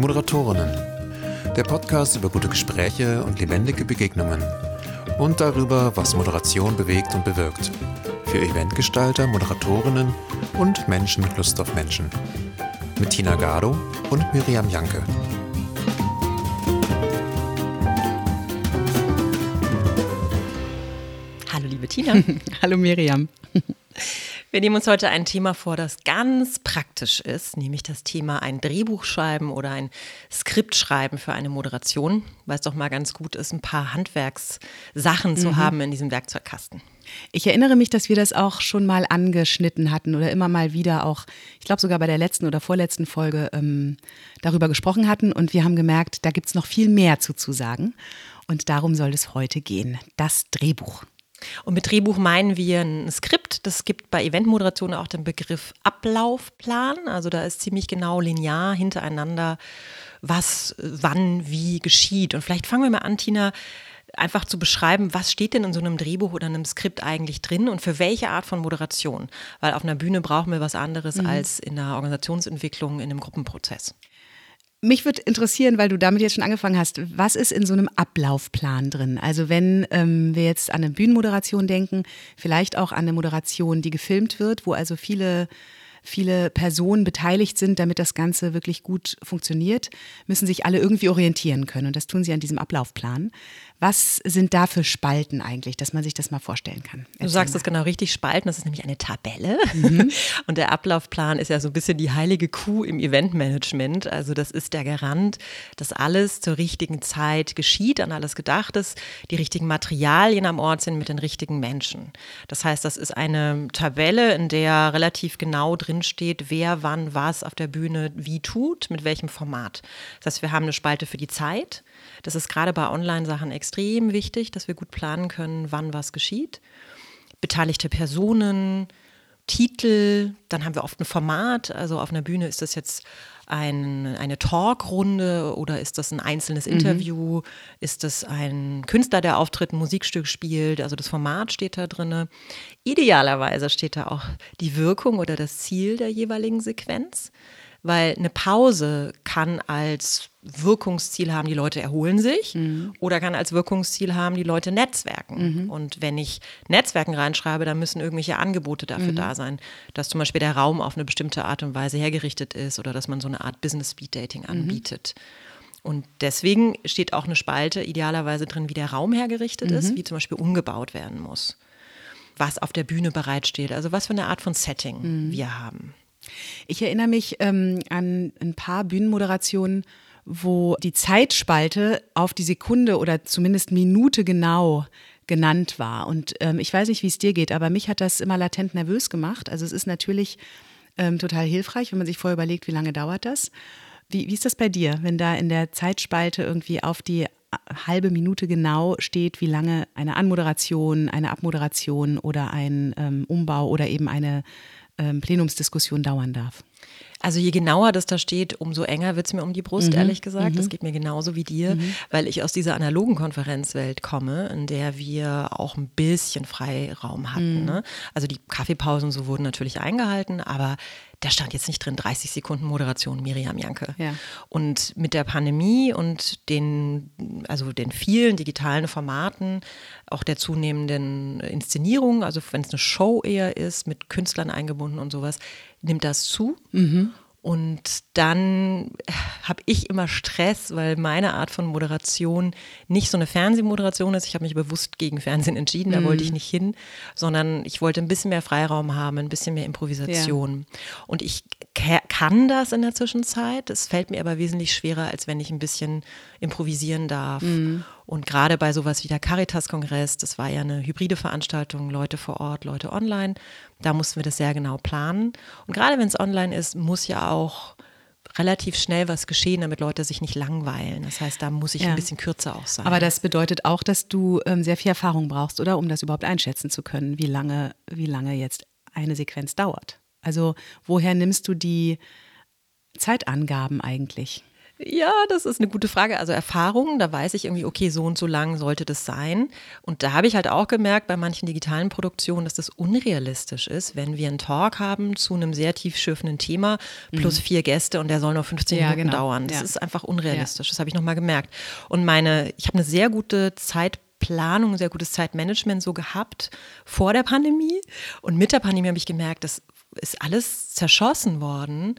Moderatorinnen. Der Podcast über gute Gespräche und lebendige Begegnungen. Und darüber, was Moderation bewegt und bewirkt. Für Eventgestalter, Moderatorinnen und Menschen mit Lust auf Menschen. Mit Tina Gado und Miriam Janke. Hallo liebe Tina. Hallo Miriam. Wir nehmen uns heute ein Thema vor, das ganz praktisch ist, nämlich das Thema ein Drehbuch schreiben oder ein Skript schreiben für eine Moderation, weil es doch mal ganz gut ist, ein paar Handwerkssachen zu mhm. haben in diesem Werkzeugkasten. Ich erinnere mich, dass wir das auch schon mal angeschnitten hatten oder immer mal wieder auch, ich glaube sogar bei der letzten oder vorletzten Folge ähm, darüber gesprochen hatten und wir haben gemerkt, da gibt es noch viel mehr zu, zu sagen. Und darum soll es heute gehen, das Drehbuch. Und mit Drehbuch meinen wir ein Skript. Das gibt bei Eventmoderation auch den Begriff Ablaufplan. Also da ist ziemlich genau linear hintereinander, was wann wie geschieht. Und vielleicht fangen wir mal an, Tina, einfach zu beschreiben, was steht denn in so einem Drehbuch oder einem Skript eigentlich drin und für welche Art von Moderation. Weil auf einer Bühne brauchen wir was anderes mhm. als in einer Organisationsentwicklung, in einem Gruppenprozess. Mich würde interessieren, weil du damit jetzt schon angefangen hast, was ist in so einem Ablaufplan drin? Also wenn ähm, wir jetzt an eine Bühnenmoderation denken, vielleicht auch an eine Moderation, die gefilmt wird, wo also viele viele Personen beteiligt sind, damit das Ganze wirklich gut funktioniert, müssen sich alle irgendwie orientieren können. Und das tun sie an diesem Ablaufplan. Was sind da für Spalten eigentlich, dass man sich das mal vorstellen kann? Erzähl du sagst das genau richtig, Spalten, das ist nämlich eine Tabelle. Mhm. Und der Ablaufplan ist ja so ein bisschen die heilige Kuh im Eventmanagement. Also das ist der Garant, dass alles zur richtigen Zeit geschieht, an alles gedacht ist, die richtigen Materialien am Ort sind mit den richtigen Menschen. Das heißt, das ist eine Tabelle, in der relativ genau drin steht, wer wann was auf der Bühne wie tut, mit welchem Format. Das heißt, wir haben eine Spalte für die Zeit. Das ist gerade bei Online-Sachen extrem wichtig, dass wir gut planen können, wann was geschieht. Beteiligte Personen, Titel, dann haben wir oft ein Format. Also auf einer Bühne ist das jetzt ein, eine Talkrunde oder ist das ein einzelnes mhm. Interview? Ist das ein Künstler, der auftritt, ein Musikstück spielt? Also das Format steht da drin. Idealerweise steht da auch die Wirkung oder das Ziel der jeweiligen Sequenz weil eine Pause kann als Wirkungsziel haben, die Leute erholen sich mhm. oder kann als Wirkungsziel haben, die Leute netzwerken. Mhm. Und wenn ich Netzwerken reinschreibe, dann müssen irgendwelche Angebote dafür mhm. da sein, dass zum Beispiel der Raum auf eine bestimmte Art und Weise hergerichtet ist oder dass man so eine Art Business Speed Dating mhm. anbietet. Und deswegen steht auch eine Spalte idealerweise drin, wie der Raum hergerichtet ist, mhm. wie zum Beispiel umgebaut werden muss, was auf der Bühne bereitsteht, also was für eine Art von Setting mhm. wir haben. Ich erinnere mich ähm, an ein paar Bühnenmoderationen, wo die Zeitspalte auf die Sekunde oder zumindest Minute genau genannt war. Und ähm, ich weiß nicht, wie es dir geht, aber mich hat das immer latent nervös gemacht. Also es ist natürlich ähm, total hilfreich, wenn man sich vorher überlegt, wie lange dauert das. Wie, wie ist das bei dir, wenn da in der Zeitspalte irgendwie auf die halbe Minute genau steht, wie lange eine Anmoderation, eine Abmoderation oder ein ähm, Umbau oder eben eine Plenumsdiskussion dauern darf. Also je genauer das da steht, umso enger wird es mir um die Brust, mhm. ehrlich gesagt. Mhm. Das geht mir genauso wie dir, mhm. weil ich aus dieser analogen Konferenzwelt komme, in der wir auch ein bisschen Freiraum hatten. Mhm. Ne? Also die Kaffeepausen so wurden natürlich eingehalten, aber da stand jetzt nicht drin 30 Sekunden Moderation Miriam Janke. Ja. Und mit der Pandemie und den, also den vielen digitalen Formaten, auch der zunehmenden Inszenierung, also wenn es eine Show eher ist, mit Künstlern eingebunden und sowas, nimmt das zu. Mhm. Und dann habe ich immer Stress, weil meine Art von Moderation nicht so eine Fernsehmoderation ist. Ich habe mich bewusst gegen Fernsehen entschieden, da mhm. wollte ich nicht hin, sondern ich wollte ein bisschen mehr Freiraum haben, ein bisschen mehr Improvisation. Ja. Und ich kann das in der Zwischenzeit. Es fällt mir aber wesentlich schwerer, als wenn ich ein bisschen improvisieren darf. Mhm. Und gerade bei sowas wie der Caritas-Kongress, das war ja eine hybride Veranstaltung, Leute vor Ort, Leute online, da mussten wir das sehr genau planen. Und gerade wenn es online ist, muss ja auch relativ schnell was geschehen, damit Leute sich nicht langweilen. Das heißt, da muss ich ja. ein bisschen kürzer auch sein. Aber das bedeutet auch, dass du ähm, sehr viel Erfahrung brauchst, oder? Um das überhaupt einschätzen zu können, wie lange, wie lange jetzt eine Sequenz dauert. Also woher nimmst du die Zeitangaben eigentlich? Ja, das ist eine gute Frage. Also Erfahrungen, da weiß ich irgendwie, okay, so und so lang sollte das sein. Und da habe ich halt auch gemerkt bei manchen digitalen Produktionen, dass das unrealistisch ist, wenn wir einen Talk haben zu einem sehr tiefschürfenden Thema plus mhm. vier Gäste und der soll nur 15 ja, Minuten genau. dauern. Das ja. ist einfach unrealistisch. Ja. Das habe ich nochmal gemerkt. Und meine, ich habe eine sehr gute Zeitplanung, ein sehr gutes Zeitmanagement so gehabt vor der Pandemie. Und mit der Pandemie habe ich gemerkt, das ist alles zerschossen worden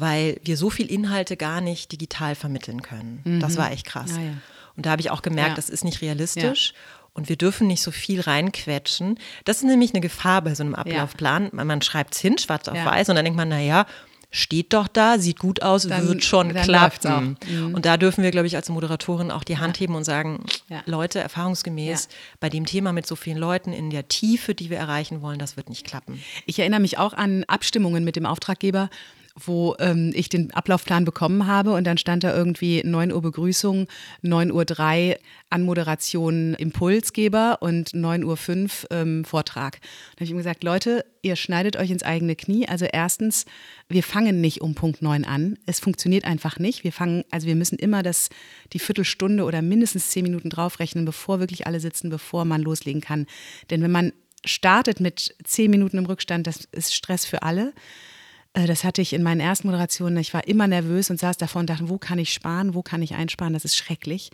weil wir so viel Inhalte gar nicht digital vermitteln können. Mhm. Das war echt krass. Ja, ja. Und da habe ich auch gemerkt, ja. das ist nicht realistisch. Und wir dürfen nicht so viel reinquetschen. Das ist nämlich eine Gefahr bei so einem Ablaufplan. Man, man schreibt es hin, schwarz auf weiß, und dann denkt man, naja, steht doch da, sieht gut aus, dann, wird schon klappen. Mhm. Und da dürfen wir, glaube ich, als Moderatorin auch die Hand heben und sagen. Leute, erfahrungsgemäß bei dem Thema mit so vielen Leuten in der Tiefe, die wir erreichen wollen, das wird nicht klappen. Ich erinnere mich auch an Abstimmungen mit dem Auftraggeber, wo ähm, ich den Ablaufplan bekommen habe und dann stand da irgendwie 9 Uhr Begrüßung, 9 Uhr 3 Anmoderation Impulsgeber und 9 Uhr 5 ähm, Vortrag. Da habe ich ihm gesagt, Leute, ihr schneidet euch ins eigene Knie. Also erstens, wir fangen nicht um Punkt 9 an. Es funktioniert einfach nicht. Wir fangen, also wir müssen immer das, die Viertelstunde oder mindestens zehn Minuten draufrechnen, bevor wirklich alle sitzen, bevor man loslegen kann. Denn wenn man startet mit zehn Minuten im Rückstand, das ist Stress für alle. Äh, das hatte ich in meinen ersten Moderationen. Ich war immer nervös und saß davor und dachte, wo kann ich sparen, wo kann ich einsparen? Das ist schrecklich.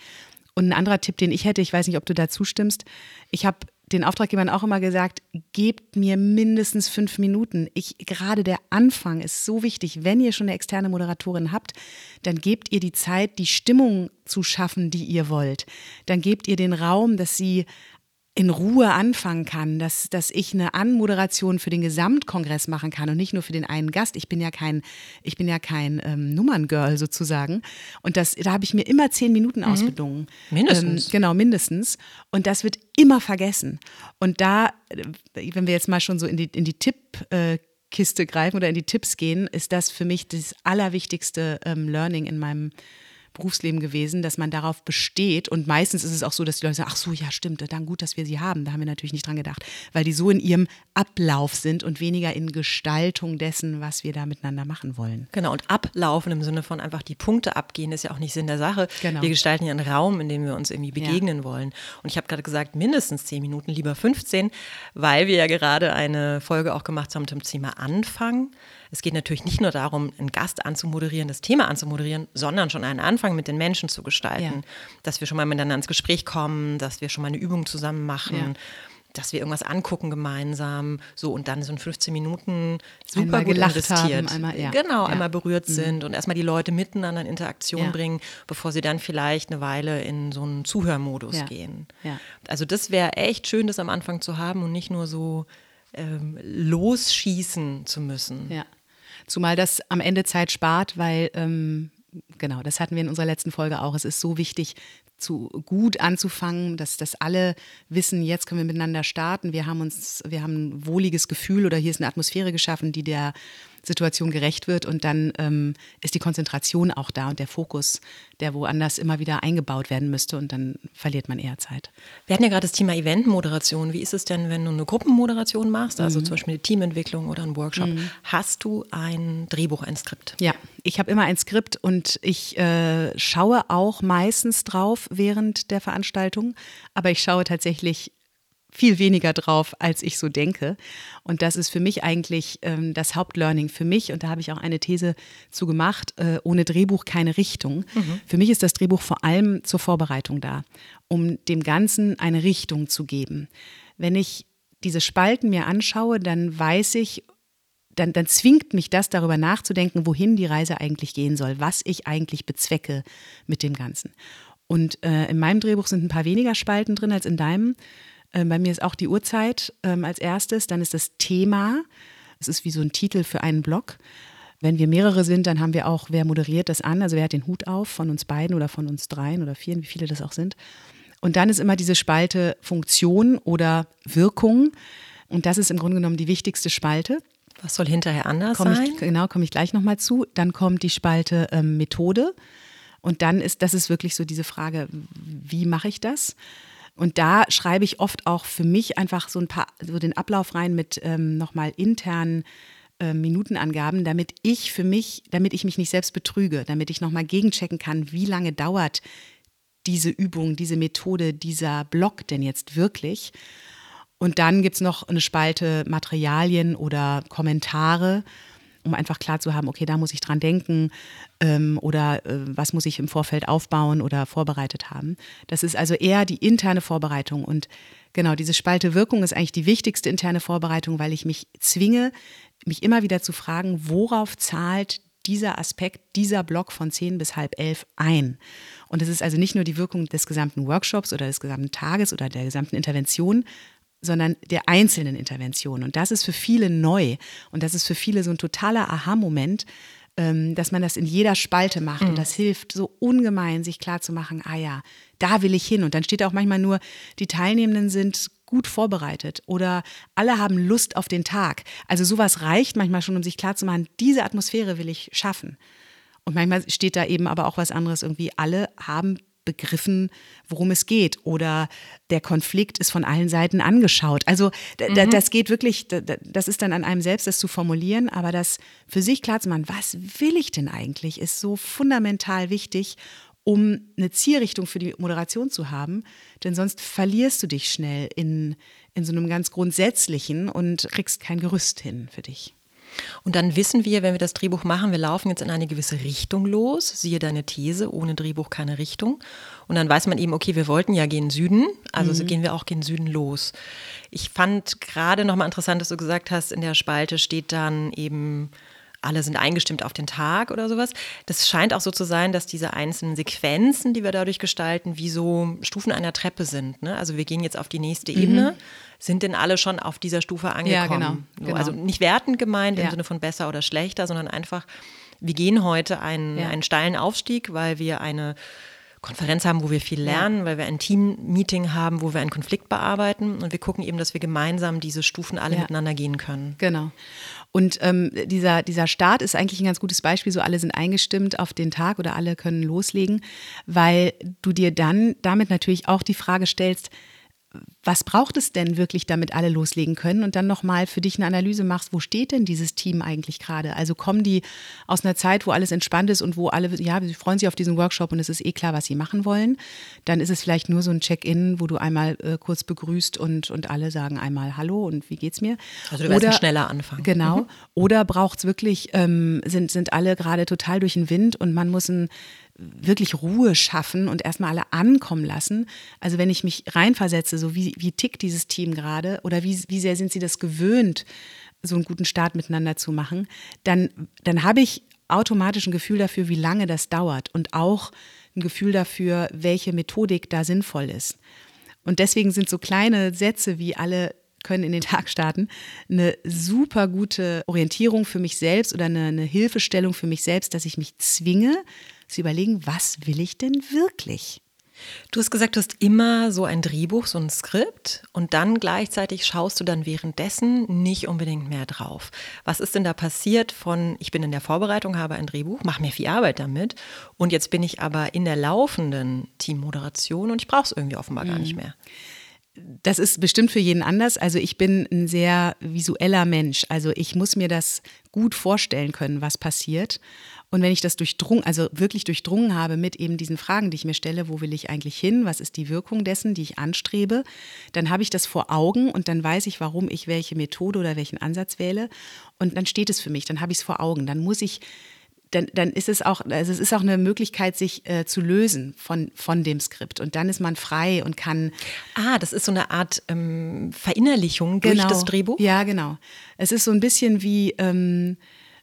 Und ein anderer Tipp, den ich hätte, ich weiß nicht, ob du da zustimmst. Ich habe den Auftraggebern auch immer gesagt, gebt mir mindestens fünf Minuten. Ich, gerade der Anfang ist so wichtig. Wenn ihr schon eine externe Moderatorin habt, dann gebt ihr die Zeit, die Stimmung zu schaffen, die ihr wollt. Dann gebt ihr den Raum, dass sie in Ruhe anfangen kann, dass, dass ich eine Anmoderation für den Gesamtkongress machen kann und nicht nur für den einen Gast. Ich bin ja kein, ich bin ja kein ähm, Nummerngirl sozusagen. Und das, da habe ich mir immer zehn Minuten mhm. ausbedungen. Mindestens. Ähm, genau, mindestens. Und das wird immer vergessen. Und da, äh, wenn wir jetzt mal schon so in die, in die Tipp, äh, greifen oder in die Tipps gehen, ist das für mich das allerwichtigste ähm, Learning in meinem Berufsleben gewesen, dass man darauf besteht. Und meistens ist es auch so, dass die Leute sagen, ach so, ja, stimmt, dann gut, dass wir sie haben. Da haben wir natürlich nicht dran gedacht, weil die so in ihrem Ablauf sind und weniger in Gestaltung dessen, was wir da miteinander machen wollen. Genau, und ablaufen im Sinne von einfach die Punkte abgehen, ist ja auch nicht Sinn der Sache. Genau. Wir gestalten ja einen Raum, in dem wir uns irgendwie begegnen ja. wollen. Und ich habe gerade gesagt, mindestens zehn Minuten, lieber 15, weil wir ja gerade eine Folge auch gemacht haben zum Thema Anfang. Es geht natürlich nicht nur darum, einen Gast anzumoderieren, das Thema anzumoderieren, sondern schon einen Anfang mit den Menschen zu gestalten. Ja. Dass wir schon mal miteinander ins Gespräch kommen, dass wir schon mal eine Übung zusammen machen. Ja dass wir irgendwas angucken gemeinsam, so und dann so in 15 Minuten super einmal gut investiert. Haben, einmal, ja. Genau, ja. einmal berührt mhm. sind und erstmal die Leute miteinander in Interaktion ja. bringen, bevor sie dann vielleicht eine Weile in so einen Zuhörmodus gehen. Also das wäre echt schön, das am Anfang zu haben und nicht nur so ähm, losschießen zu müssen. Ja. Zumal das am Ende Zeit spart, weil, ähm, genau, das hatten wir in unserer letzten Folge auch. Es ist so wichtig, zu gut anzufangen, dass, dass alle wissen, jetzt können wir miteinander starten. Wir haben uns, wir haben ein wohliges Gefühl oder hier ist eine Atmosphäre geschaffen, die der Situation gerecht wird und dann ähm, ist die Konzentration auch da und der Fokus, der woanders immer wieder eingebaut werden müsste und dann verliert man eher Zeit. Wir hatten ja gerade das Thema Eventmoderation. Wie ist es denn, wenn du eine Gruppenmoderation machst, also mhm. zum Beispiel eine Teamentwicklung oder einen Workshop? Mhm. Hast du ein Drehbuch, ein Skript? Ja, ich habe immer ein Skript und ich äh, schaue auch meistens drauf während der Veranstaltung, aber ich schaue tatsächlich viel weniger drauf, als ich so denke. Und das ist für mich eigentlich ähm, das Hauptlearning für mich. Und da habe ich auch eine These zu gemacht, äh, ohne Drehbuch keine Richtung. Mhm. Für mich ist das Drehbuch vor allem zur Vorbereitung da, um dem Ganzen eine Richtung zu geben. Wenn ich diese Spalten mir anschaue, dann weiß ich, dann, dann zwingt mich das darüber nachzudenken, wohin die Reise eigentlich gehen soll, was ich eigentlich bezwecke mit dem Ganzen. Und äh, in meinem Drehbuch sind ein paar weniger Spalten drin als in deinem. Ähm, bei mir ist auch die Uhrzeit ähm, als erstes, dann ist das Thema. Es ist wie so ein Titel für einen Blog. Wenn wir mehrere sind, dann haben wir auch, wer moderiert das an, also wer hat den Hut auf von uns beiden oder von uns dreien oder vieren, wie viele das auch sind. Und dann ist immer diese Spalte Funktion oder Wirkung. Und das ist im Grunde genommen die wichtigste Spalte. Was soll hinterher anders komm sein? Ich, genau, komme ich gleich nochmal zu. Dann kommt die Spalte ähm, Methode. Und dann ist, das ist wirklich so diese Frage, wie mache ich das? Und da schreibe ich oft auch für mich einfach so ein paar, so den Ablauf rein mit ähm, nochmal internen äh, Minutenangaben, damit ich für mich, damit ich mich nicht selbst betrüge, damit ich nochmal gegenchecken kann, wie lange dauert diese Übung, diese Methode, dieser Block denn jetzt wirklich. Und dann gibt es noch eine Spalte Materialien oder Kommentare um einfach klar zu haben, okay, da muss ich dran denken ähm, oder äh, was muss ich im Vorfeld aufbauen oder vorbereitet haben. Das ist also eher die interne Vorbereitung und genau diese Spalte Wirkung ist eigentlich die wichtigste interne Vorbereitung, weil ich mich zwinge, mich immer wieder zu fragen, worauf zahlt dieser Aspekt, dieser Block von 10 bis halb elf ein. Und es ist also nicht nur die Wirkung des gesamten Workshops oder des gesamten Tages oder der gesamten Intervention, sondern der einzelnen Intervention. Und das ist für viele neu. Und das ist für viele so ein totaler Aha-Moment, ähm, dass man das in jeder Spalte macht. Mhm. Und das hilft so ungemein, sich klarzumachen, ah ja, da will ich hin. Und dann steht auch manchmal nur, die Teilnehmenden sind gut vorbereitet oder alle haben Lust auf den Tag. Also sowas reicht manchmal schon, um sich klarzumachen, diese Atmosphäre will ich schaffen. Und manchmal steht da eben aber auch was anderes irgendwie, alle haben begriffen, worum es geht. Oder der Konflikt ist von allen Seiten angeschaut. Also mhm. das geht wirklich, das ist dann an einem selbst, das zu formulieren, aber das für sich klar zu machen, was will ich denn eigentlich, ist so fundamental wichtig, um eine Zielrichtung für die Moderation zu haben. Denn sonst verlierst du dich schnell in, in so einem ganz grundsätzlichen und kriegst kein Gerüst hin für dich. Und dann wissen wir, wenn wir das Drehbuch machen, wir laufen jetzt in eine gewisse Richtung los. Siehe deine These, ohne Drehbuch keine Richtung. Und dann weiß man eben, okay, wir wollten ja gehen Süden, also mhm. so gehen wir auch gehen Süden los. Ich fand gerade nochmal interessant, dass du gesagt hast, in der Spalte steht dann eben alle sind eingestimmt auf den Tag oder sowas. Das scheint auch so zu sein, dass diese einzelnen Sequenzen, die wir dadurch gestalten, wie so Stufen einer Treppe sind. Ne? Also wir gehen jetzt auf die nächste mhm. Ebene sind denn alle schon auf dieser Stufe angekommen? Ja, genau, genau. Also nicht wertend gemeint ja. im Sinne von besser oder schlechter, sondern einfach, wir gehen heute einen, ja. einen steilen Aufstieg, weil wir eine Konferenz haben, wo wir viel lernen, ja. weil wir ein Team-Meeting haben, wo wir einen Konflikt bearbeiten und wir gucken eben, dass wir gemeinsam diese Stufen alle ja. miteinander gehen können. Genau. Und ähm, dieser, dieser Start ist eigentlich ein ganz gutes Beispiel, so alle sind eingestimmt auf den Tag oder alle können loslegen, weil du dir dann damit natürlich auch die Frage stellst, was braucht es denn wirklich, damit alle loslegen können? Und dann nochmal für dich eine Analyse machst, wo steht denn dieses Team eigentlich gerade? Also kommen die aus einer Zeit, wo alles entspannt ist und wo alle, ja, sie freuen sich auf diesen Workshop und es ist eh klar, was sie machen wollen. Dann ist es vielleicht nur so ein Check-in, wo du einmal äh, kurz begrüßt und, und alle sagen einmal Hallo und wie geht's mir? Also du Oder, schneller anfangen. Genau. Mhm. Oder braucht es wirklich, ähm, sind, sind alle gerade total durch den Wind und man muss ein wirklich Ruhe schaffen und erstmal alle ankommen lassen. Also wenn ich mich reinversetze, so wie, wie tickt dieses Team gerade oder wie, wie sehr sind sie das gewöhnt, so einen guten Start miteinander zu machen, dann, dann habe ich automatisch ein Gefühl dafür, wie lange das dauert und auch ein Gefühl dafür, welche Methodik da sinnvoll ist. Und deswegen sind so kleine Sätze wie alle können in den Tag starten, eine super gute Orientierung für mich selbst oder eine, eine Hilfestellung für mich selbst, dass ich mich zwinge, zu überlegen, was will ich denn wirklich? Du hast gesagt, du hast immer so ein Drehbuch, so ein Skript und dann gleichzeitig schaust du dann währenddessen nicht unbedingt mehr drauf. Was ist denn da passiert von, ich bin in der Vorbereitung, habe ein Drehbuch, mache mir viel Arbeit damit und jetzt bin ich aber in der laufenden Teammoderation und ich brauche es irgendwie offenbar mhm. gar nicht mehr. Das ist bestimmt für jeden anders. Also ich bin ein sehr visueller Mensch. Also ich muss mir das gut vorstellen können, was passiert. Und wenn ich das durchdrungen, also wirklich durchdrungen habe mit eben diesen Fragen, die ich mir stelle, wo will ich eigentlich hin, was ist die Wirkung dessen, die ich anstrebe, dann habe ich das vor Augen und dann weiß ich, warum ich welche Methode oder welchen Ansatz wähle. Und dann steht es für mich, dann habe ich es vor Augen. Dann muss ich dann, dann ist es auch, also es ist auch eine Möglichkeit, sich äh, zu lösen von, von dem Skript. Und dann ist man frei und kann. Ah, das ist so eine Art ähm, Verinnerlichung durch genau, das Drehbuch? Ja, genau. Es ist so ein bisschen wie. Ähm,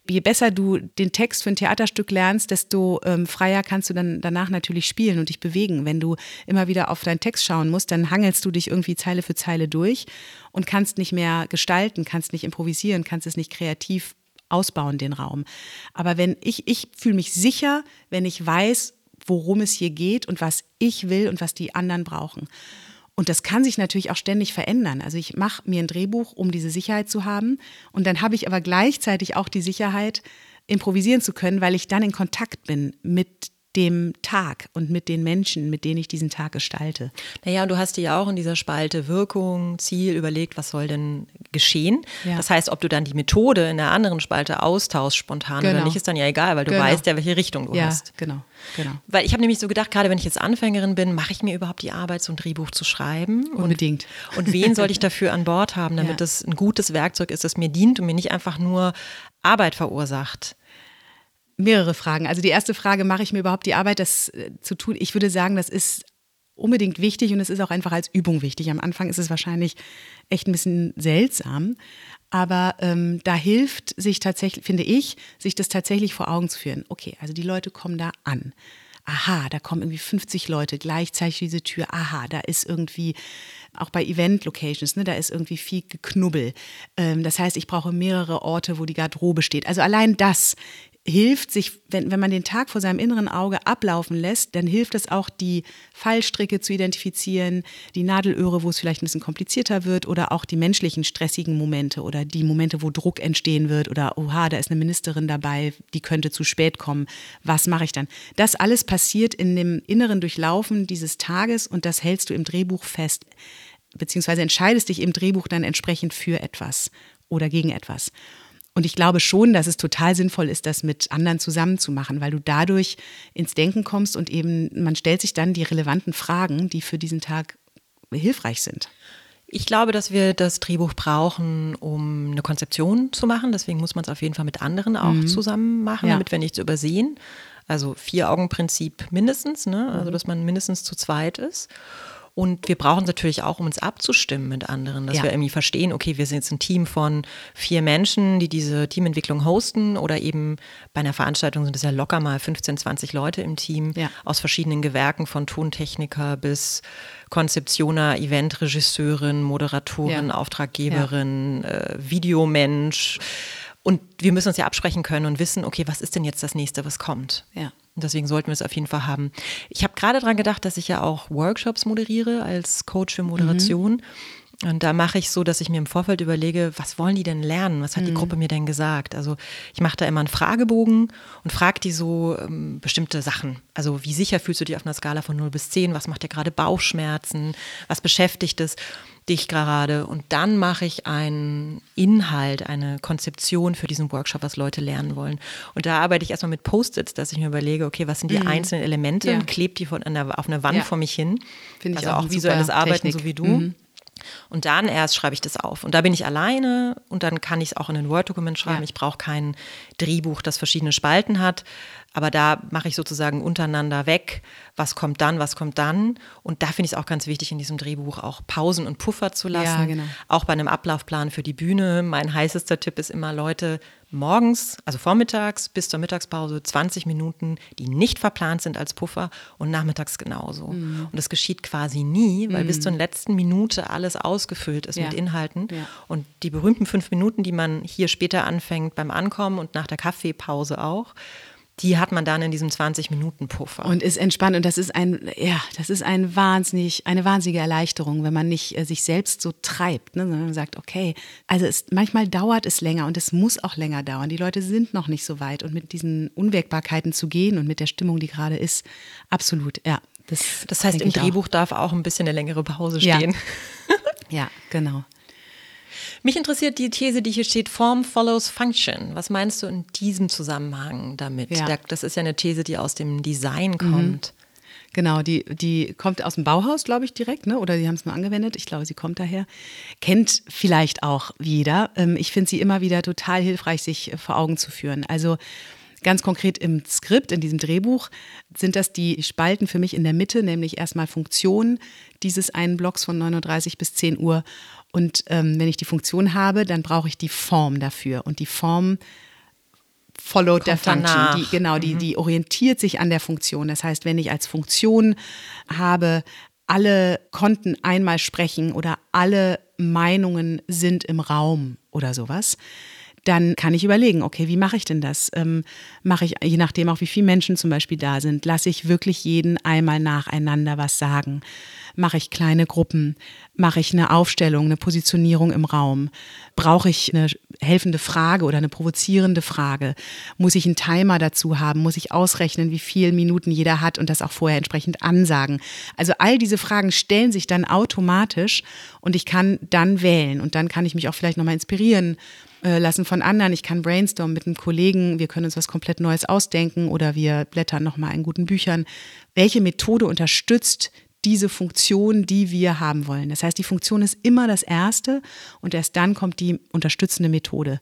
je besser du den Text für ein Theaterstück lernst, desto ähm, freier kannst du dann danach natürlich spielen und dich bewegen. Wenn du immer wieder auf deinen Text schauen musst, dann hangelst du dich irgendwie Zeile für Zeile durch und kannst nicht mehr gestalten, kannst nicht improvisieren, kannst es nicht kreativ ausbauen, den Raum. Aber wenn ich, ich fühle mich sicher, wenn ich weiß, worum es hier geht und was ich will und was die anderen brauchen. Und das kann sich natürlich auch ständig verändern. Also ich mache mir ein Drehbuch, um diese Sicherheit zu haben. Und dann habe ich aber gleichzeitig auch die Sicherheit, improvisieren zu können, weil ich dann in Kontakt bin mit dem Tag und mit den Menschen, mit denen ich diesen Tag gestalte. Naja, und du hast dir ja auch in dieser Spalte Wirkung, Ziel überlegt, was soll denn geschehen. Ja. Das heißt, ob du dann die Methode in der anderen Spalte austauschst spontan genau. oder nicht, ist dann ja egal, weil du genau. weißt ja, welche Richtung du ja, hast. Genau, genau. Weil ich habe nämlich so gedacht, gerade wenn ich jetzt Anfängerin bin, mache ich mir überhaupt die Arbeit, so ein Drehbuch zu schreiben? Unbedingt. Und, und wen sollte ich dafür an Bord haben, damit ja. das ein gutes Werkzeug ist, das mir dient und mir nicht einfach nur Arbeit verursacht? Mehrere Fragen. Also die erste Frage, mache ich mir überhaupt die Arbeit, das äh, zu tun? Ich würde sagen, das ist unbedingt wichtig und es ist auch einfach als Übung wichtig. Am Anfang ist es wahrscheinlich echt ein bisschen seltsam, aber ähm, da hilft sich tatsächlich, finde ich, sich das tatsächlich vor Augen zu führen. Okay, also die Leute kommen da an. Aha, da kommen irgendwie 50 Leute gleichzeitig diese Tür. Aha, da ist irgendwie auch bei Event-Locations, ne, da ist irgendwie viel Geknubbel. Ähm, das heißt, ich brauche mehrere Orte, wo die Garderobe steht. Also allein das hilft sich, wenn, wenn man den Tag vor seinem inneren Auge ablaufen lässt, dann hilft es auch, die Fallstricke zu identifizieren, die Nadelöhre, wo es vielleicht ein bisschen komplizierter wird oder auch die menschlichen stressigen Momente oder die Momente, wo Druck entstehen wird oder, oha, da ist eine Ministerin dabei, die könnte zu spät kommen. Was mache ich dann? Das alles passiert in dem inneren Durchlaufen dieses Tages und das hältst du im Drehbuch fest, beziehungsweise entscheidest dich im Drehbuch dann entsprechend für etwas oder gegen etwas. Und ich glaube schon, dass es total sinnvoll ist, das mit anderen zusammen zu machen, weil du dadurch ins Denken kommst und eben man stellt sich dann die relevanten Fragen, die für diesen Tag hilfreich sind. Ich glaube, dass wir das Drehbuch brauchen, um eine Konzeption zu machen. Deswegen muss man es auf jeden Fall mit anderen auch mhm. zusammen machen, ja. damit wir nichts übersehen. Also Vier-Augen-Prinzip mindestens, ne? also mhm. dass man mindestens zu zweit ist. Und wir brauchen es natürlich auch, um uns abzustimmen mit anderen, dass ja. wir irgendwie verstehen, okay, wir sind jetzt ein Team von vier Menschen, die diese Teamentwicklung hosten oder eben bei einer Veranstaltung sind es ja locker mal 15, 20 Leute im Team ja. aus verschiedenen Gewerken, von Tontechniker bis Konzeptioner, Eventregisseurin, Moderatorin, ja. Auftraggeberin, äh, Videomensch. Und wir müssen uns ja absprechen können und wissen, okay, was ist denn jetzt das nächste, was kommt? Ja. Und deswegen sollten wir es auf jeden Fall haben. Ich habe gerade daran gedacht, dass ich ja auch Workshops moderiere als Coach für Moderation. Mhm. Und da mache ich so, dass ich mir im Vorfeld überlege, was wollen die denn lernen? Was hat die mhm. Gruppe mir denn gesagt? Also ich mache da immer einen Fragebogen und frage die so ähm, bestimmte Sachen. Also wie sicher fühlst du dich auf einer Skala von 0 bis 10? Was macht dir gerade Bauchschmerzen? Was beschäftigt es? Dich gerade und dann mache ich einen Inhalt, eine Konzeption für diesen Workshop, was Leute lernen wollen. Und da arbeite ich erstmal mit Post-its, dass ich mir überlege, okay, was sind die mhm. einzelnen Elemente ja. und klebe die von einer, auf eine Wand ja. vor mich hin. Finde also ich auch, auch visuelles Arbeiten, Technik. so wie du. Mhm. Und dann erst schreibe ich das auf. Und da bin ich alleine und dann kann ich es auch in ein Word-Dokument schreiben. Ja. Ich brauche kein Drehbuch, das verschiedene Spalten hat. Aber da mache ich sozusagen untereinander weg, was kommt dann, was kommt dann. Und da finde ich es auch ganz wichtig, in diesem Drehbuch auch Pausen und Puffer zu lassen. Ja, genau. Auch bei einem Ablaufplan für die Bühne. Mein heißester Tipp ist immer, Leute, morgens, also vormittags bis zur Mittagspause 20 Minuten, die nicht verplant sind als Puffer und nachmittags genauso. Mhm. Und das geschieht quasi nie, weil mhm. bis zur letzten Minute alles ausgefüllt ist ja. mit Inhalten. Ja. Und die berühmten fünf Minuten, die man hier später anfängt beim Ankommen und nach der Kaffeepause auch, die hat man dann in diesem 20-Minuten-Puffer. Und ist entspannt. Und das ist ein, ja, das ist ein wahnsinnig, eine wahnsinnige Erleichterung, wenn man nicht äh, sich selbst so treibt, ne, sondern sagt, okay, also es, manchmal dauert es länger und es muss auch länger dauern. Die Leute sind noch nicht so weit. Und mit diesen Unwägbarkeiten zu gehen und mit der Stimmung, die gerade ist, absolut, ja. Das, das heißt, im Drehbuch auch. darf auch ein bisschen eine längere Pause stehen. Ja, ja genau. Mich interessiert die These, die hier steht, Form follows Function. Was meinst du in diesem Zusammenhang damit? Ja. Das ist ja eine These, die aus dem Design kommt. Mhm. Genau, die, die kommt aus dem Bauhaus, glaube ich, direkt, ne? oder die haben es mal angewendet. Ich glaube, sie kommt daher. Kennt vielleicht auch jeder. Ähm, ich finde sie immer wieder total hilfreich, sich vor Augen zu führen. Also Ganz konkret im Skript, in diesem Drehbuch, sind das die Spalten für mich in der Mitte, nämlich erstmal Funktionen dieses einen Blocks von 9.30 Uhr bis 10 Uhr. Und ähm, wenn ich die Funktion habe, dann brauche ich die Form dafür. Und die Form followed der Function. Die, genau, mhm. die, die orientiert sich an der Funktion. Das heißt, wenn ich als Funktion habe, alle konnten einmal sprechen oder alle Meinungen sind im Raum oder sowas, dann kann ich überlegen, okay, wie mache ich denn das? Ähm, mache ich, je nachdem auch wie viele Menschen zum Beispiel da sind, lasse ich wirklich jeden einmal nacheinander was sagen? Mache ich kleine Gruppen? Mache ich eine Aufstellung, eine Positionierung im Raum? Brauche ich eine helfende Frage oder eine provozierende Frage? Muss ich einen Timer dazu haben? Muss ich ausrechnen, wie viele Minuten jeder hat und das auch vorher entsprechend ansagen? Also all diese Fragen stellen sich dann automatisch und ich kann dann wählen und dann kann ich mich auch vielleicht nochmal inspirieren äh, lassen von anderen. Ich kann brainstormen mit einem Kollegen, wir können uns was komplett Neues ausdenken oder wir blättern nochmal in guten Büchern. Welche Methode unterstützt diese Funktion, die wir haben wollen? Das heißt, die Funktion ist immer das Erste und erst dann kommt die unterstützende Methode.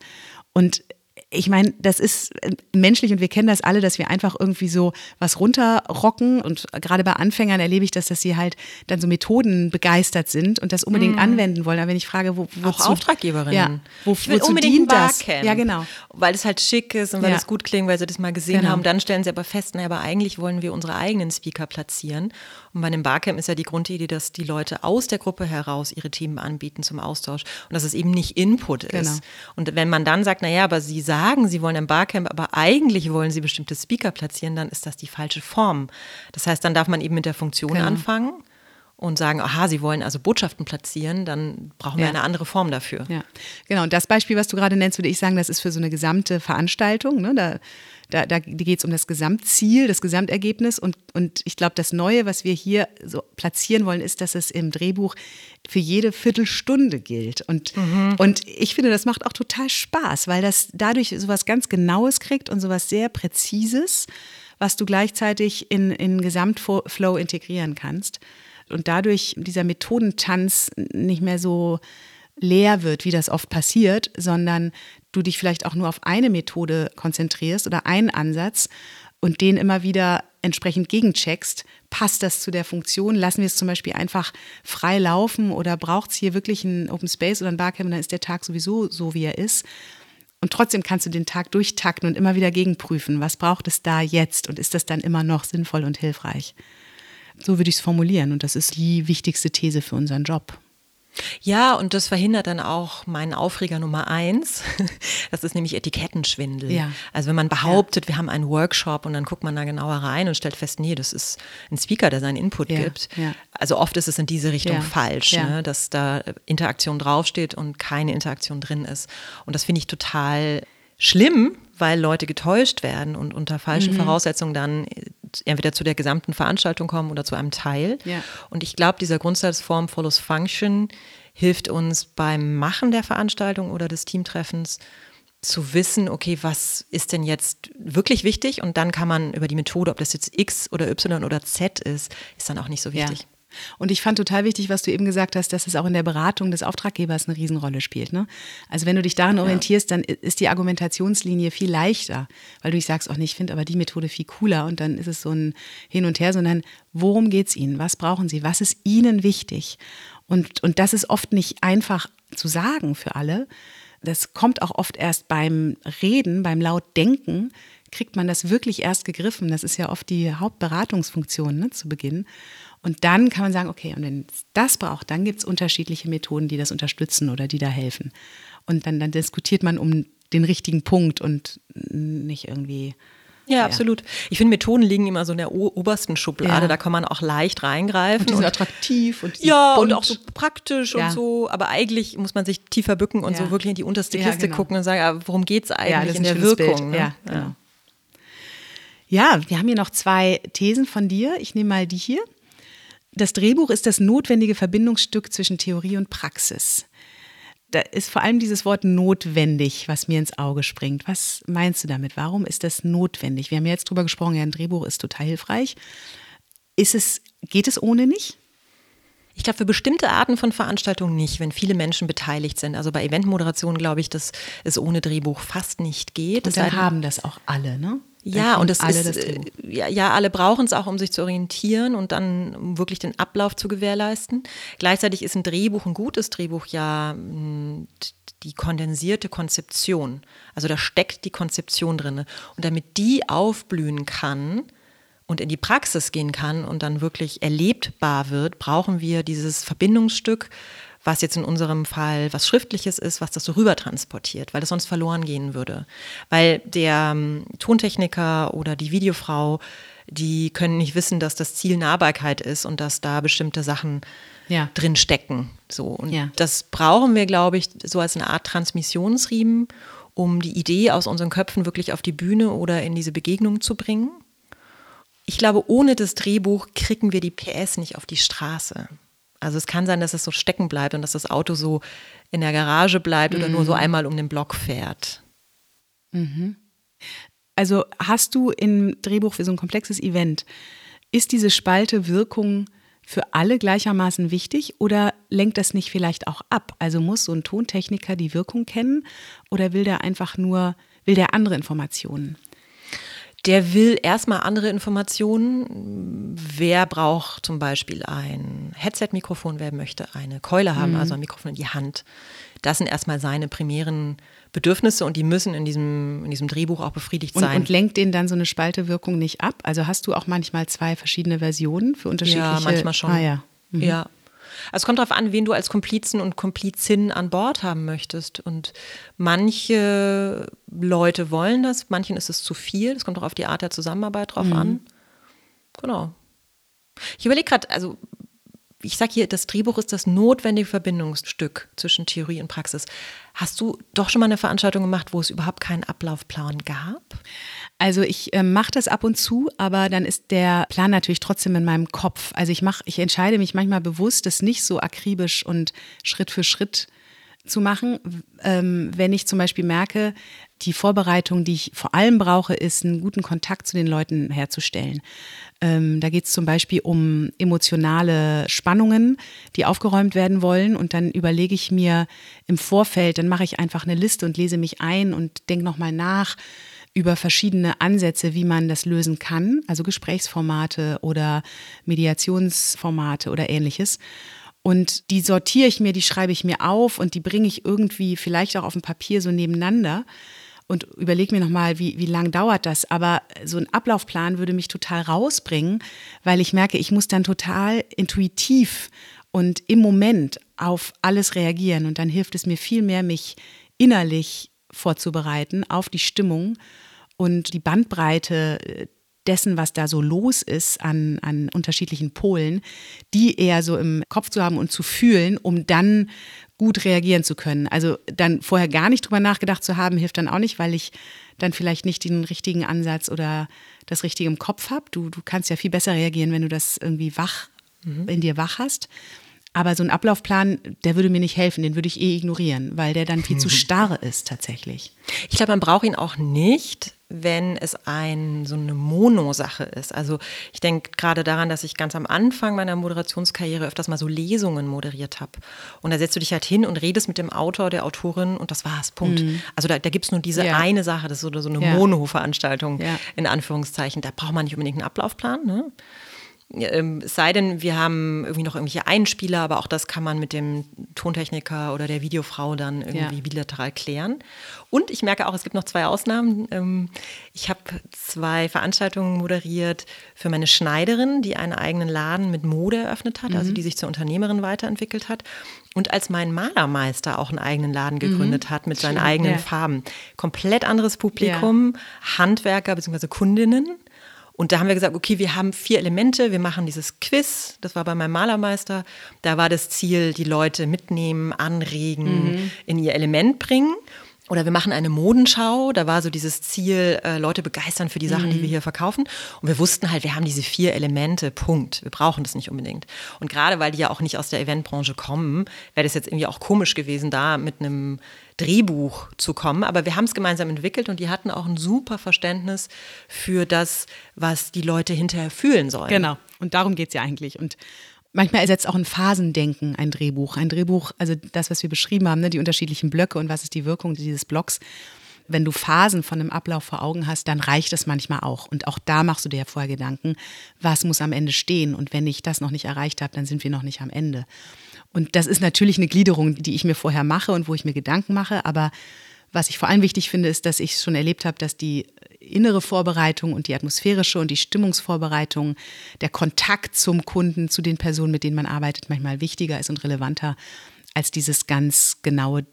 Und ich meine, das ist äh, menschlich und wir kennen das alle, dass wir einfach irgendwie so was runterrocken und gerade bei Anfängern erlebe ich das, dass sie halt dann so Methoden begeistert sind und das unbedingt mm. anwenden wollen. Aber wenn ich frage, wo, wozu, auch Auftraggeberinnen. Ja, wo, ich will unbedingt dient das? Ja, genau. Weil es halt schick ist und weil ja. es gut klingt, weil sie das mal gesehen genau. haben. Dann stellen sie aber fest, naja, aber eigentlich wollen wir unsere eigenen Speaker platzieren. Und bei einem Barcamp ist ja die Grundidee, dass die Leute aus der Gruppe heraus ihre Themen anbieten zum Austausch und dass es eben nicht Input ist. Genau. Und wenn man dann sagt, naja, aber sie sagen, sie wollen ein Barcamp, aber eigentlich wollen sie bestimmte Speaker platzieren, dann ist das die falsche Form. Das heißt, dann darf man eben mit der Funktion genau. anfangen und sagen, aha, Sie wollen also Botschaften platzieren, dann brauchen wir ja. eine andere Form dafür. Ja, genau. Und das Beispiel, was du gerade nennst, würde ich sagen, das ist für so eine gesamte Veranstaltung. Ne? Da, da, da geht es um das Gesamtziel, das Gesamtergebnis. Und, und ich glaube, das Neue, was wir hier so platzieren wollen, ist, dass es im Drehbuch für jede Viertelstunde gilt. Und, mhm. und ich finde, das macht auch total Spaß, weil das dadurch sowas ganz Genaues kriegt und sowas sehr Präzises, was du gleichzeitig in, in Gesamtflow integrieren kannst und dadurch dieser Methodentanz nicht mehr so leer wird, wie das oft passiert, sondern du dich vielleicht auch nur auf eine Methode konzentrierst oder einen Ansatz und den immer wieder entsprechend gegencheckst, passt das zu der Funktion, lassen wir es zum Beispiel einfach frei laufen oder braucht es hier wirklich ein Open Space oder ein Barcamp, dann ist der Tag sowieso so, wie er ist. Und trotzdem kannst du den Tag durchtakten und immer wieder gegenprüfen, was braucht es da jetzt und ist das dann immer noch sinnvoll und hilfreich. So würde ich es formulieren und das ist die wichtigste These für unseren Job. Ja, und das verhindert dann auch meinen Aufreger Nummer eins. Das ist nämlich Etikettenschwindel. Ja. Also wenn man behauptet, ja. wir haben einen Workshop und dann guckt man da genauer rein und stellt fest, nee, das ist ein Speaker, der seinen Input ja. gibt. Also oft ist es in diese Richtung falsch, ne? dass da Interaktion draufsteht und keine Interaktion drin ist. Und das finde ich total schlimm, weil Leute getäuscht werden und unter falschen mhm. Voraussetzungen dann entweder zu der gesamten Veranstaltung kommen oder zu einem Teil. Ja. Und ich glaube, dieser Grundsatz Form follows Function hilft uns beim Machen der Veranstaltung oder des Teamtreffens zu wissen, okay, was ist denn jetzt wirklich wichtig? Und dann kann man über die Methode, ob das jetzt X oder Y oder Z ist, ist dann auch nicht so wichtig. Ja. Und ich fand total wichtig, was du eben gesagt hast, dass es auch in der Beratung des Auftraggebers eine Riesenrolle spielt. Ne? Also wenn du dich daran orientierst, dann ist die Argumentationslinie viel leichter, weil du nicht sagst, auch nicht, ich finde aber die Methode viel cooler und dann ist es so ein Hin und Her, sondern worum geht es ihnen? Was brauchen sie? Was ist ihnen wichtig? Und, und das ist oft nicht einfach zu sagen für alle. Das kommt auch oft erst beim Reden, beim Lautdenken, kriegt man das wirklich erst gegriffen. Das ist ja oft die Hauptberatungsfunktion ne, zu Beginn. Und dann kann man sagen, okay, und wenn es das braucht, dann gibt es unterschiedliche Methoden, die das unterstützen oder die da helfen. Und dann, dann diskutiert man um den richtigen Punkt und nicht irgendwie. Ja, ja, absolut. Ich finde, Methoden liegen immer so in der obersten Schublade. Ja. Da kann man auch leicht reingreifen. Und die sind und, attraktiv und ja bunt. und auch so praktisch ja. und so. Aber eigentlich muss man sich tiefer bücken und so wirklich in die unterste Kiste genau. gucken und sagen, ah, worum geht es eigentlich in der Wirkung? Ne? Ja, genau. Ja, wir haben hier noch zwei Thesen von dir. Ich nehme mal die hier. Das Drehbuch ist das notwendige Verbindungsstück zwischen Theorie und Praxis. Da ist vor allem dieses Wort notwendig, was mir ins Auge springt. Was meinst du damit? Warum ist das notwendig? Wir haben ja jetzt drüber gesprochen, ja, ein Drehbuch ist total hilfreich. Ist es, geht es ohne nicht? Ich glaube, für bestimmte Arten von Veranstaltungen nicht, wenn viele Menschen beteiligt sind. Also bei Eventmoderation glaube ich, dass es ohne Drehbuch fast nicht geht. Und dann haben das auch alle, ne? Ja, und das ist, das äh, ja, ja, alle brauchen es auch, um sich zu orientieren und dann um wirklich den Ablauf zu gewährleisten. Gleichzeitig ist ein Drehbuch, ein gutes Drehbuch ja hm, die kondensierte Konzeption. Also da steckt die Konzeption drin. Und damit die aufblühen kann und in die Praxis gehen kann und dann wirklich erlebbar wird, brauchen wir dieses Verbindungsstück, was jetzt in unserem Fall was Schriftliches ist, was das so rüber transportiert, weil das sonst verloren gehen würde. Weil der ähm, Tontechniker oder die Videofrau, die können nicht wissen, dass das Ziel Nahbarkeit ist und dass da bestimmte Sachen ja. drin stecken. So. Und ja. das brauchen wir, glaube ich, so als eine Art Transmissionsriemen, um die Idee aus unseren Köpfen wirklich auf die Bühne oder in diese Begegnung zu bringen. Ich glaube, ohne das Drehbuch kriegen wir die PS nicht auf die Straße. Also es kann sein, dass es so stecken bleibt und dass das Auto so in der Garage bleibt mhm. oder nur so mhm. einmal um den Block fährt. Mhm. Also hast du im Drehbuch für so ein komplexes Event, ist diese Spalte Wirkung für alle gleichermaßen wichtig oder lenkt das nicht vielleicht auch ab? Also muss so ein Tontechniker die Wirkung kennen oder will der einfach nur, will der andere Informationen? Der will erstmal andere Informationen. Wer braucht zum Beispiel ein Headset-Mikrofon? Wer möchte eine Keule haben, mhm. also ein Mikrofon in die Hand? Das sind erstmal seine primären Bedürfnisse und die müssen in diesem, in diesem Drehbuch auch befriedigt und, sein. Und lenkt den dann so eine Spaltewirkung nicht ab? Also hast du auch manchmal zwei verschiedene Versionen für unterschiedliche? Ja, manchmal schon. Ah, ja. Mhm. ja. Also es kommt darauf an, wen du als Komplizen und Komplizin an Bord haben möchtest. Und manche Leute wollen das, manchen ist es zu viel. Es kommt auch auf die Art der Zusammenarbeit drauf mhm. an. Genau. Ich überlege gerade, also ich sage hier, das Drehbuch ist das notwendige Verbindungsstück zwischen Theorie und Praxis. Hast du doch schon mal eine Veranstaltung gemacht, wo es überhaupt keinen Ablaufplan gab? Also ich äh, mache das ab und zu, aber dann ist der Plan natürlich trotzdem in meinem Kopf. Also ich mache, ich entscheide mich manchmal bewusst, das nicht so akribisch und Schritt für Schritt zu machen, ähm, wenn ich zum Beispiel merke, die Vorbereitung, die ich vor allem brauche, ist, einen guten Kontakt zu den Leuten herzustellen. Ähm, da geht es zum Beispiel um emotionale Spannungen, die aufgeräumt werden wollen. Und dann überlege ich mir im Vorfeld, dann mache ich einfach eine Liste und lese mich ein und denke nochmal nach über verschiedene Ansätze, wie man das lösen kann, also Gesprächsformate oder Mediationsformate oder ähnliches. Und die sortiere ich mir, die schreibe ich mir auf und die bringe ich irgendwie vielleicht auch auf dem Papier so nebeneinander und überlege mir nochmal, wie, wie lang dauert das. Aber so ein Ablaufplan würde mich total rausbringen, weil ich merke, ich muss dann total intuitiv und im Moment auf alles reagieren. Und dann hilft es mir viel mehr, mich innerlich vorzubereiten auf die Stimmung und die Bandbreite äh, dessen, was da so los ist an, an unterschiedlichen Polen, die eher so im Kopf zu haben und zu fühlen, um dann gut reagieren zu können. Also dann vorher gar nicht drüber nachgedacht zu haben, hilft dann auch nicht, weil ich dann vielleicht nicht den richtigen Ansatz oder das Richtige im Kopf habe. Du, du kannst ja viel besser reagieren, wenn du das irgendwie wach mhm. in dir wach hast. Aber so ein Ablaufplan, der würde mir nicht helfen, den würde ich eh ignorieren, weil der dann viel zu starr ist tatsächlich. Ich glaube, man braucht ihn auch nicht, wenn es ein, so eine Mono-Sache ist. Also ich denke gerade daran, dass ich ganz am Anfang meiner Moderationskarriere öfters mal so Lesungen moderiert habe. Und da setzt du dich halt hin und redest mit dem Autor, der Autorin und das war's, Punkt. Mhm. Also da, da gibt es nur diese ja. eine Sache, das ist so, so eine ja. Mono-Veranstaltung ja. in Anführungszeichen. Da braucht man nicht unbedingt einen Ablaufplan. Ne? Ähm, es sei denn, wir haben irgendwie noch irgendwelche Einspieler, aber auch das kann man mit dem Tontechniker oder der Videofrau dann irgendwie ja. bilateral klären. Und ich merke auch, es gibt noch zwei Ausnahmen. Ähm, ich habe zwei Veranstaltungen moderiert für meine Schneiderin, die einen eigenen Laden mit Mode eröffnet hat, also mhm. also die sich zur Unternehmerin weiterentwickelt hat. Und als mein Malermeister auch einen eigenen Laden mhm. gegründet mhm. hat mit seinen eigenen ja. Farben. Komplett anderes Publikum, ja. Handwerker bzw. Kundinnen und da haben wir gesagt, okay, wir haben vier Elemente, wir machen dieses Quiz, das war bei meinem Malermeister. Da war das Ziel, die Leute mitnehmen, anregen, mhm. in ihr Element bringen. Oder wir machen eine Modenschau, da war so dieses Ziel, äh, Leute begeistern für die Sachen, mhm. die wir hier verkaufen. Und wir wussten halt, wir haben diese vier Elemente, Punkt. Wir brauchen das nicht unbedingt. Und gerade weil die ja auch nicht aus der Eventbranche kommen, wäre das jetzt irgendwie auch komisch gewesen, da mit einem Drehbuch zu kommen. Aber wir haben es gemeinsam entwickelt und die hatten auch ein super Verständnis für das, was die Leute hinterher fühlen sollen. Genau. Und darum geht es ja eigentlich. Und manchmal ersetzt auch ein Phasendenken ein Drehbuch. Ein Drehbuch, also das, was wir beschrieben haben, ne, die unterschiedlichen Blöcke und was ist die Wirkung dieses Blocks. Wenn du Phasen von einem Ablauf vor Augen hast, dann reicht das manchmal auch. Und auch da machst du dir ja vorher Gedanken, was muss am Ende stehen. Und wenn ich das noch nicht erreicht habe, dann sind wir noch nicht am Ende. Und das ist natürlich eine Gliederung, die ich mir vorher mache und wo ich mir Gedanken mache. Aber was ich vor allem wichtig finde, ist, dass ich schon erlebt habe, dass die innere Vorbereitung und die atmosphärische und die Stimmungsvorbereitung, der Kontakt zum Kunden, zu den Personen, mit denen man arbeitet, manchmal wichtiger ist und relevanter als dieses ganz genaue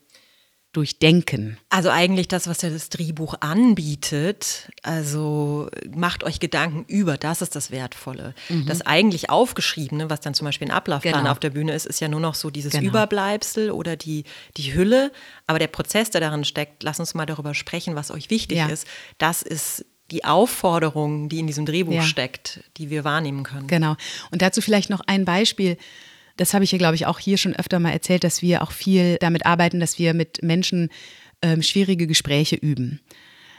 Durchdenken. Also eigentlich das, was ja das Drehbuch anbietet. Also macht euch Gedanken über, das ist das Wertvolle. Mhm. Das eigentlich Aufgeschriebene, was dann zum Beispiel ein Ablaufplan genau. auf der Bühne ist, ist ja nur noch so dieses genau. Überbleibsel oder die, die Hülle. Aber der Prozess, der darin steckt, lass uns mal darüber sprechen, was euch wichtig ja. ist. Das ist die Aufforderung, die in diesem Drehbuch ja. steckt, die wir wahrnehmen können. Genau. Und dazu vielleicht noch ein Beispiel. Das habe ich ja, glaube ich, auch hier schon öfter mal erzählt, dass wir auch viel damit arbeiten, dass wir mit Menschen ähm, schwierige Gespräche üben.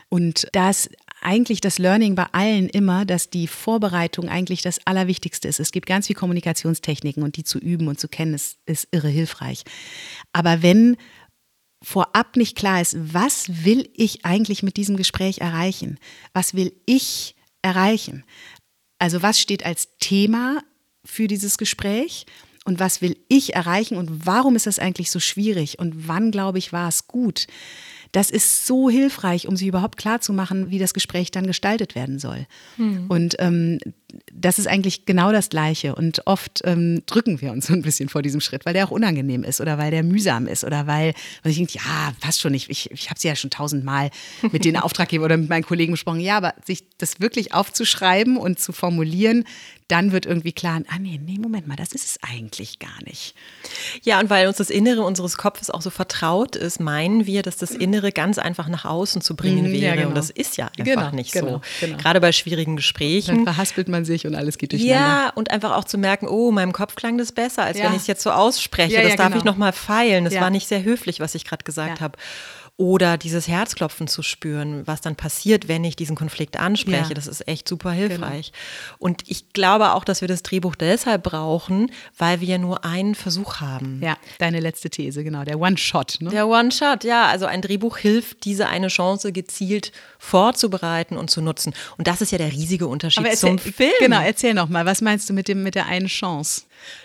Und da ist eigentlich das Learning bei allen immer, dass die Vorbereitung eigentlich das Allerwichtigste ist. Es gibt ganz viele Kommunikationstechniken und die zu üben und zu kennen ist, ist irre hilfreich. Aber wenn vorab nicht klar ist, was will ich eigentlich mit diesem Gespräch erreichen? Was will ich erreichen? Also was steht als Thema für dieses Gespräch? Und was will ich erreichen und warum ist das eigentlich so schwierig und wann, glaube ich, war es gut? Das ist so hilfreich, um sich überhaupt klarzumachen, wie das Gespräch dann gestaltet werden soll. Hm. Und ähm, das ist eigentlich genau das Gleiche. Und oft ähm, drücken wir uns so ein bisschen vor diesem Schritt, weil der auch unangenehm ist oder weil der mühsam ist oder weil, weil ich denke, ja, passt schon, ich, ich, ich habe sie ja schon tausendmal mit den Auftraggebern oder mit meinen Kollegen besprochen. Ja, aber sich das wirklich aufzuschreiben und zu formulieren, dann wird irgendwie klar, ah nee, nee, Moment mal, das ist es eigentlich gar nicht. Ja, und weil uns das Innere unseres Kopfes auch so vertraut ist, meinen wir, dass das Innere ganz einfach nach außen zu bringen mhm, wäre. Ja, genau. Und das ist ja einfach genau, nicht genau, so. Genau. Gerade bei schwierigen Gesprächen. Dann verhaspelt man sich und alles geht durcheinander. Ja, und einfach auch zu merken, oh, meinem Kopf klang das besser, als ja. wenn ich es jetzt so ausspreche. Ja, das darf ich genau. nochmal feilen. Das war nicht sehr höflich, was ich gerade gesagt habe oder dieses Herzklopfen zu spüren, was dann passiert, wenn ich diesen Konflikt anspreche. Ja. Das ist echt super hilfreich. Genau. Und ich glaube auch, dass wir das Drehbuch deshalb brauchen, weil wir ja nur einen Versuch haben. Ja, deine letzte These, genau, der One-Shot. Ne? Der One-Shot, ja. Also ein Drehbuch hilft, diese eine Chance gezielt vorzubereiten und zu nutzen. Und das ist ja der riesige Unterschied erzähl, zum Film. Genau, erzähl nochmal, was meinst du mit, dem, mit der einen Chance?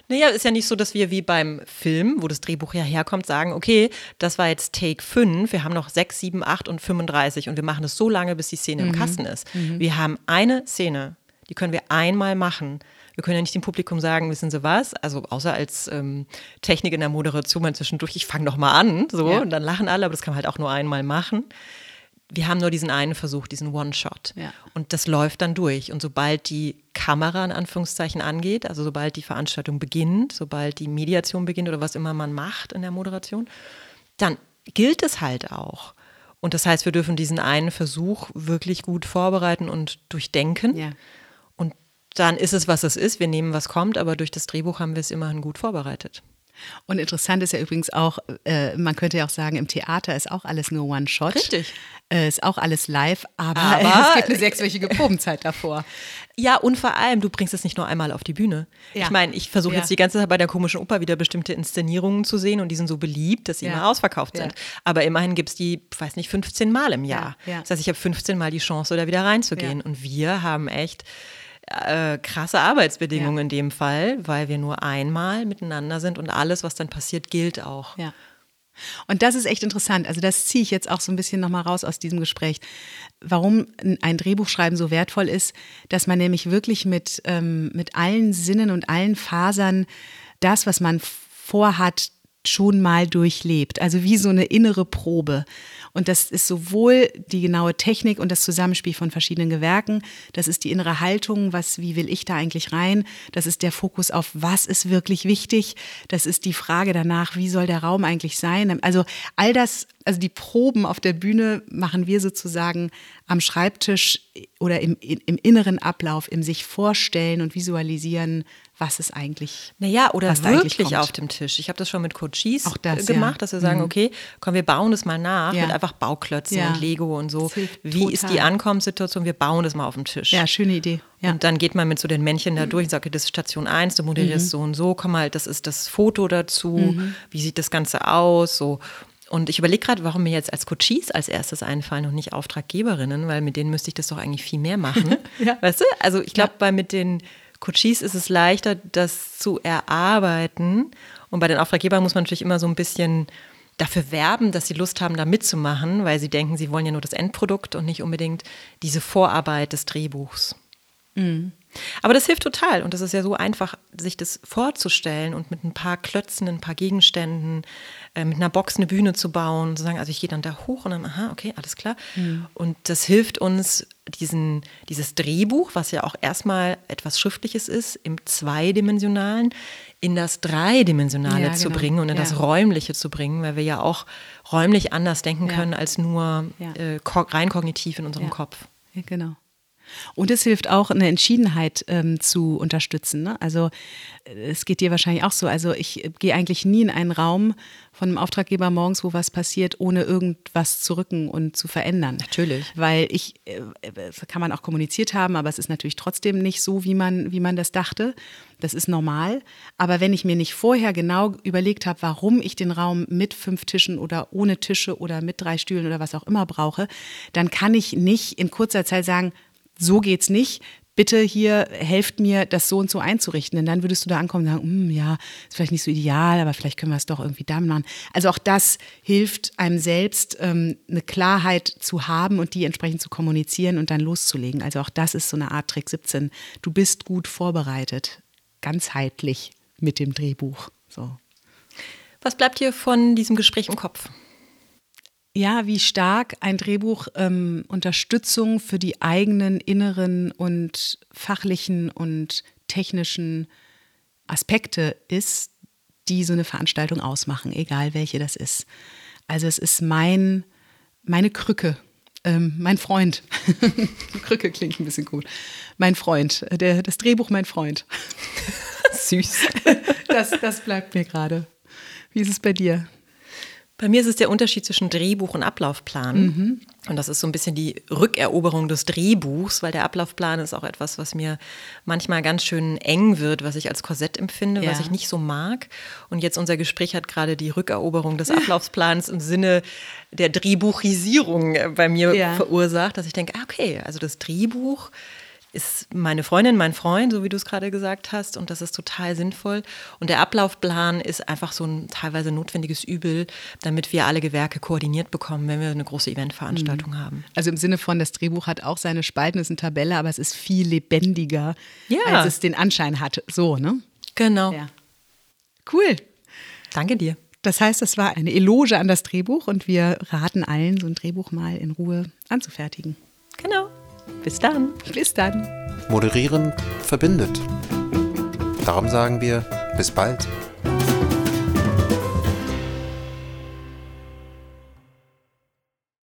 Naja, ist ja nicht so, dass wir wie beim Film, wo das Drehbuch ja herkommt, sagen, okay, das war jetzt Take 5, wir haben noch 6, 7, 8 und 35 und wir machen es so lange, bis die Szene mhm. im Kasten ist. Mhm. Wir haben eine Szene, die können wir einmal machen. Wir können ja nicht dem Publikum sagen, wissen Sie was? Also außer als ähm, Technik in der Moderation mal zwischendurch, ich fange doch mal an, so ja. und dann lachen alle, aber das kann man halt auch nur einmal machen wir haben nur diesen einen Versuch, diesen One-Shot. Ja. Und das läuft dann durch. Und sobald die Kamera in Anführungszeichen angeht, also sobald die Veranstaltung beginnt, sobald die Mediation beginnt oder was immer man macht in der Moderation, dann gilt es halt auch. Und das heißt, wir dürfen diesen einen Versuch wirklich gut vorbereiten und durchdenken. Ja. Und dann ist es, was es ist. Wir nehmen, was kommt, aber durch das Drehbuch haben wir es immerhin gut vorbereitet. Und interessant ist ja übrigens auch, äh, man könnte ja auch sagen, im Theater ist auch alles nur One-Shot. Richtig. Äh, ist auch alles live, aber, aber es gibt eine sechswöchige Probenzeit davor. Ja, und vor allem, du bringst es nicht nur einmal auf die Bühne. Ja. Ich meine, ich versuche ja. jetzt die ganze Zeit bei der komischen Oper wieder bestimmte Inszenierungen zu sehen und die sind so beliebt, dass sie ja. immer ausverkauft sind. Aber immerhin gibt es die, weiß nicht, 15 Mal im Jahr. Das heißt, ich habe 15 Mal die Chance, da wieder reinzugehen. Und wir haben echt äh, krasse Arbeitsbedingungen ja. in dem Fall, weil wir nur einmal miteinander sind und alles, was dann passiert, gilt auch. Ja. Und das ist echt interessant. Also das ziehe ich jetzt auch so ein bisschen nochmal raus aus diesem Gespräch. Warum ein Drehbuchschreiben so wertvoll ist, dass man nämlich wirklich mit, ähm, mit allen Sinnen und allen Fasern das, was man vorhat, schon mal durchlebt. Also wie so eine innere Probe. Und das ist sowohl die genaue Technik und das Zusammenspiel von verschiedenen Gewerken, das ist die innere Haltung, was, wie will ich da eigentlich rein, das ist der Fokus auf, was ist wirklich wichtig, das ist die Frage danach, wie soll der Raum eigentlich sein. Also all das, also die Proben auf der Bühne machen wir sozusagen am Schreibtisch oder im, im inneren Ablauf, im sich vorstellen und visualisieren, was es eigentlich Naja, oder wirklich auf dem Tisch. Ich habe das schon mit Coaches das, gemacht, ja. dass wir sagen, mhm. okay, komm, wir bauen das mal nach ja. mit einfach Bauklötzen ja. und Lego und so. Wie total. ist die Ankommenssituation? Wir bauen das mal auf dem Tisch. Ja, schöne Idee. Und dann geht man mit so den Männchen da durch und sagt, das ist Station 1, du moderierst mhm. so und so, komm mal, das ist das Foto dazu, mhm. wie sieht das Ganze aus, so. Und ich überlege gerade, warum mir jetzt als Coaches als erstes einfallen und nicht Auftraggeberinnen, weil mit denen müsste ich das doch eigentlich viel mehr machen. ja. Weißt du? Also ich glaube, ja. mit den Coaches ist es leichter, das zu erarbeiten. Und bei den Auftraggebern muss man natürlich immer so ein bisschen dafür werben, dass sie Lust haben, da mitzumachen, weil sie denken, sie wollen ja nur das Endprodukt und nicht unbedingt diese Vorarbeit des Drehbuchs. Mhm. Aber das hilft total und das ist ja so einfach, sich das vorzustellen und mit ein paar Klötzen, ein paar Gegenständen, äh, mit einer Box eine Bühne zu bauen, zu sagen, also ich gehe dann da hoch und dann, aha, okay, alles klar. Mhm. Und das hilft uns, diesen, dieses Drehbuch, was ja auch erstmal etwas Schriftliches ist, im Zweidimensionalen, in das Dreidimensionale ja, zu genau. bringen und in ja. das Räumliche zu bringen, weil wir ja auch räumlich anders denken ja. können als nur äh, rein kognitiv in unserem Kopf. Ja, genau. Und es hilft auch, eine Entschiedenheit ähm, zu unterstützen. Ne? Also es geht dir wahrscheinlich auch so. Also ich gehe eigentlich nie in einen Raum von einem Auftraggeber morgens, wo was passiert, ohne irgendwas zu rücken und zu verändern. Natürlich. Weil ich, äh, das kann man auch kommuniziert haben, aber es ist natürlich trotzdem nicht so, wie man, wie man das dachte. Das ist normal. Aber wenn ich mir nicht vorher genau überlegt habe, warum ich den Raum mit fünf Tischen oder ohne Tische oder mit drei Stühlen oder was auch immer brauche, dann kann ich nicht in kurzer Zeit sagen, so geht's nicht. Bitte hier helft mir, das so und so einzurichten. Denn dann würdest du da ankommen und sagen, hm, ja, ist vielleicht nicht so ideal, aber vielleicht können wir es doch irgendwie da machen. Also auch das hilft einem selbst, ähm, eine Klarheit zu haben und die entsprechend zu kommunizieren und dann loszulegen. Also auch das ist so eine Art Trick 17. Du bist gut vorbereitet, ganzheitlich mit dem Drehbuch. So. Was bleibt dir von diesem Gespräch im Kopf? Ja, wie stark ein Drehbuch ähm, Unterstützung für die eigenen inneren und fachlichen und technischen Aspekte ist, die so eine Veranstaltung ausmachen, egal welche das ist. Also es ist mein, meine Krücke, ähm, mein Freund. Krücke klingt ein bisschen gut. Mein Freund, der, das Drehbuch mein Freund. Süß. Das, das bleibt mir gerade. Wie ist es bei dir? Bei mir ist es der Unterschied zwischen Drehbuch und Ablaufplan. Mhm. Und das ist so ein bisschen die Rückeroberung des Drehbuchs, weil der Ablaufplan ist auch etwas, was mir manchmal ganz schön eng wird, was ich als Korsett empfinde, ja. was ich nicht so mag. Und jetzt unser Gespräch hat gerade die Rückeroberung des Ablaufplans im Sinne der Drehbuchisierung bei mir ja. verursacht, dass ich denke, ah, okay, also das Drehbuch ist meine Freundin, mein Freund, so wie du es gerade gesagt hast, und das ist total sinnvoll. Und der Ablaufplan ist einfach so ein teilweise notwendiges Übel, damit wir alle Gewerke koordiniert bekommen, wenn wir eine große Eventveranstaltung mhm. haben. Also im Sinne von, das Drehbuch hat auch seine Spalten, ist eine Tabelle, aber es ist viel lebendiger, ja. als es den Anschein hat. So, ne? Genau. Ja. Cool. Danke dir. Das heißt, das war eine Eloge an das Drehbuch und wir raten allen, so ein Drehbuch mal in Ruhe anzufertigen. Genau. Bis dann. Bis dann. Moderieren verbindet. Darum sagen wir bis bald.